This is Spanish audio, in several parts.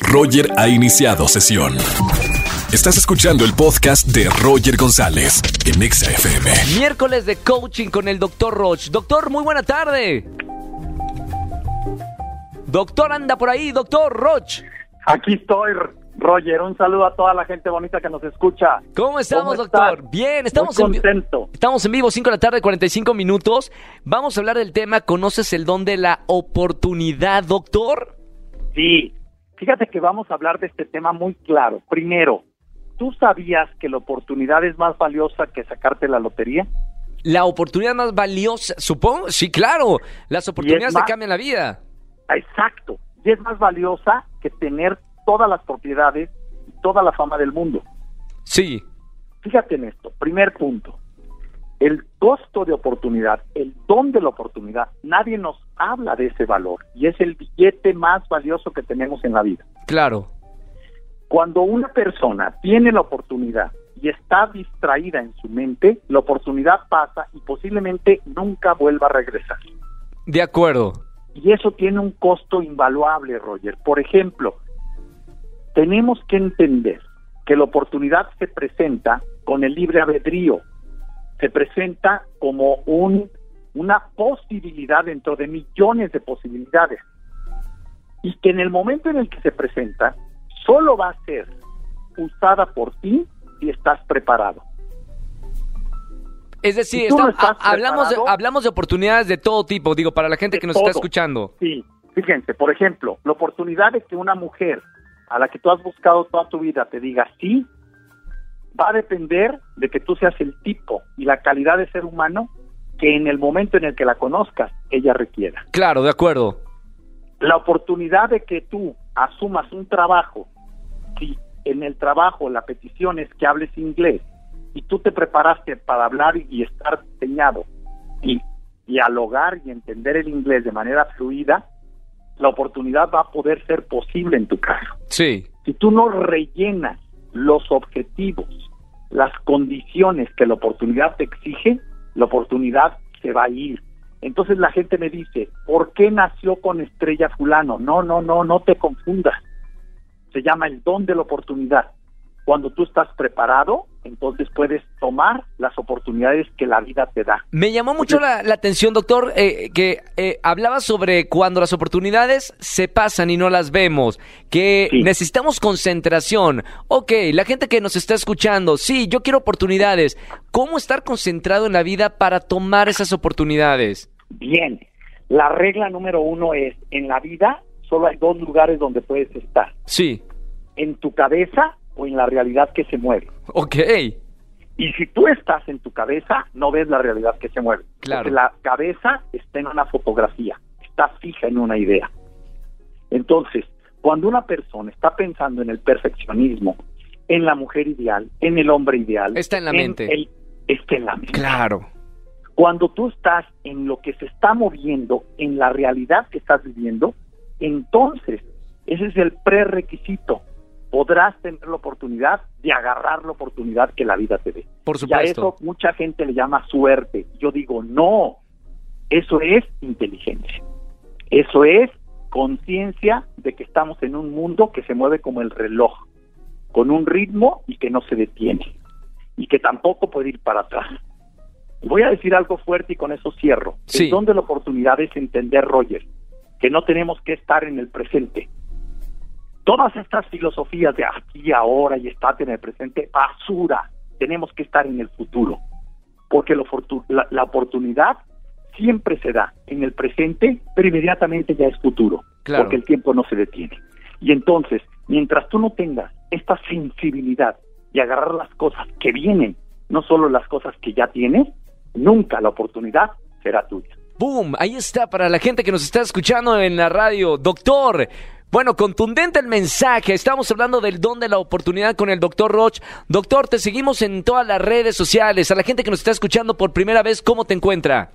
Roger ha iniciado sesión. Estás escuchando el podcast de Roger González en Exa FM. Miércoles de coaching con el doctor Roch. Doctor, muy buena tarde. Doctor, anda por ahí, doctor Roch. Aquí estoy, Roger. Un saludo a toda la gente bonita que nos escucha. ¿Cómo estamos, ¿Cómo doctor? estás? Bien, estamos Muy en, vi- contento. estamos en vivo, 5 de la tarde, 45 minutos. Vamos a hablar del tema, ¿conoces el don de la oportunidad, doctor? Sí, fíjate que vamos a hablar de este tema muy claro. Primero, ¿tú sabías que la oportunidad es más valiosa que sacarte la lotería? La oportunidad más valiosa, supongo, sí, claro. Las oportunidades te cambian la vida. Exacto. Y es más valiosa que tener todas las propiedades y toda la fama del mundo. Sí, Fíjate en esto. Primer punto. El costo de oportunidad, el don de la oportunidad, nadie nos habla de ese valor y es el billete más valioso que tenemos en la vida. claro. Cuando una persona tiene la oportunidad y está distraída en su mente, la oportunidad pasa y posiblemente nunca vuelva a regresar. De acuerdo. Y eso tiene un costo invaluable, Roger. Por ejemplo, tenemos que entender que la oportunidad se presenta con el libre albedrío, se presenta como un, una posibilidad dentro de millones de posibilidades. Y que en el momento en el que se presenta, solo va a ser usada por ti si estás preparado. Es decir, Si está- no hablamos, de, hablamos de oportunidades de todo tipo, digo, para la gente que nos está escuchando. Sí, fíjense, por ejemplo, la oportunidad de que una mujer a la que tú has buscado toda tu vida te diga sí, va a depender de que tú seas el tipo y la calidad de ser humano que en el momento en el que la conozcas, ella requiera. Claro, de acuerdo. La oportunidad de que tú asumas un trabajo, si en el trabajo la petición es que hables inglés y tú te preparaste para hablar y estar diseñado y dialogar y entender el inglés de manera fluida, la oportunidad va a poder ser posible en tu caso. Sí, Si tú no rellenas los objetivos, las condiciones que la oportunidad te exige, la oportunidad se va a ir. Entonces la gente me dice, ¿por qué nació con estrella fulano? No, no, no, no te confundas. Se llama el don de la oportunidad. Cuando tú estás preparado, entonces puedes tomar las oportunidades que la vida te da. Me llamó mucho la, la atención, doctor, eh, que eh, hablaba sobre cuando las oportunidades se pasan y no las vemos, que Sí. necesitamos concentración. Ok, la gente que nos está escuchando, sí, yo quiero oportunidades. ¿Cómo estar concentrado en la vida para tomar esas oportunidades? Bien, la regla número uno es, en la vida solo hay dos lugares donde puedes estar, Sí, en tu cabeza o en la realidad que se mueve. ok, Y si tú estás en tu cabeza, no ves la realidad que se mueve. Claro. Porque la cabeza está en una fotografía, está fija en una idea. Entonces, cuando una persona está pensando en el perfeccionismo, en la mujer ideal, en el hombre ideal, Está en la mente. el- está en la mente. claro. Cuando tú estás en lo que se está moviendo, en la realidad que estás viviendo, entonces ese es el prerequisito. Podrás tener la oportunidad de agarrar la oportunidad que la vida te dé. Por Y a supuesto. eso mucha gente le llama suerte. Yo digo, no, eso es inteligencia. Eso es conciencia de que estamos en un mundo que se mueve como el reloj, con un ritmo y que no se detiene, y que tampoco puede ir para atrás. Voy a decir algo fuerte y con eso cierro. Sí. El don de la oportunidad es entender, Roger, que no tenemos que estar en el presente. Todas estas filosofías de aquí, ahora y estate en el presente, basura. Tenemos que estar en el futuro. Porque lo la, la oportunidad siempre se da en el presente, pero inmediatamente ya es futuro. Claro. Porque el tiempo no se detiene. Y entonces, mientras tú no tengas esta sensibilidad y agarrar las cosas que vienen, no solo las cosas que ya tienes, nunca la oportunidad será tuya. ¡Boom! Ahí está para la gente que nos está escuchando en la radio. Doctor, bueno, contundente el mensaje. Estamos hablando del don de la oportunidad con el doctor Roch. Doctor, te seguimos en todas las redes sociales. A la gente que nos está escuchando por primera vez, ¿cómo te encuentra?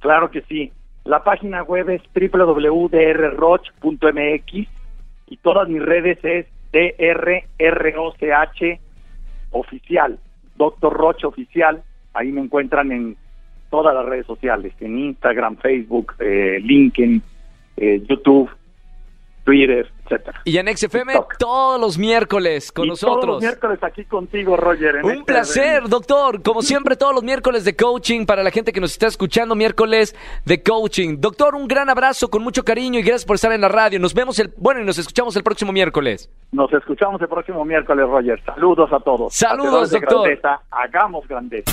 Claro que sí. La página web es www.drroch.mx y todas mis redes es DRROCH oficial, Doctor Roch oficial. Ahí me encuentran en todas las redes sociales, en Instagram, Facebook, eh, LinkedIn, eh, YouTube, Twitter, etcétera. Y en XFM TikTok. todos los miércoles con Y nosotros. Todos los miércoles aquí contigo, Roger. en Un placer, doctor. Como siempre, todos los miércoles de coaching para la gente que nos está escuchando, miércoles de coaching. Doctor, un gran abrazo con mucho cariño y gracias por estar en la radio. Nos vemos el, bueno, y nos escuchamos el próximo miércoles. Nos escuchamos el próximo miércoles, Roger. Saludos a todos. Saludos, Hacedores doctor. grandeza, hagamos grandeza.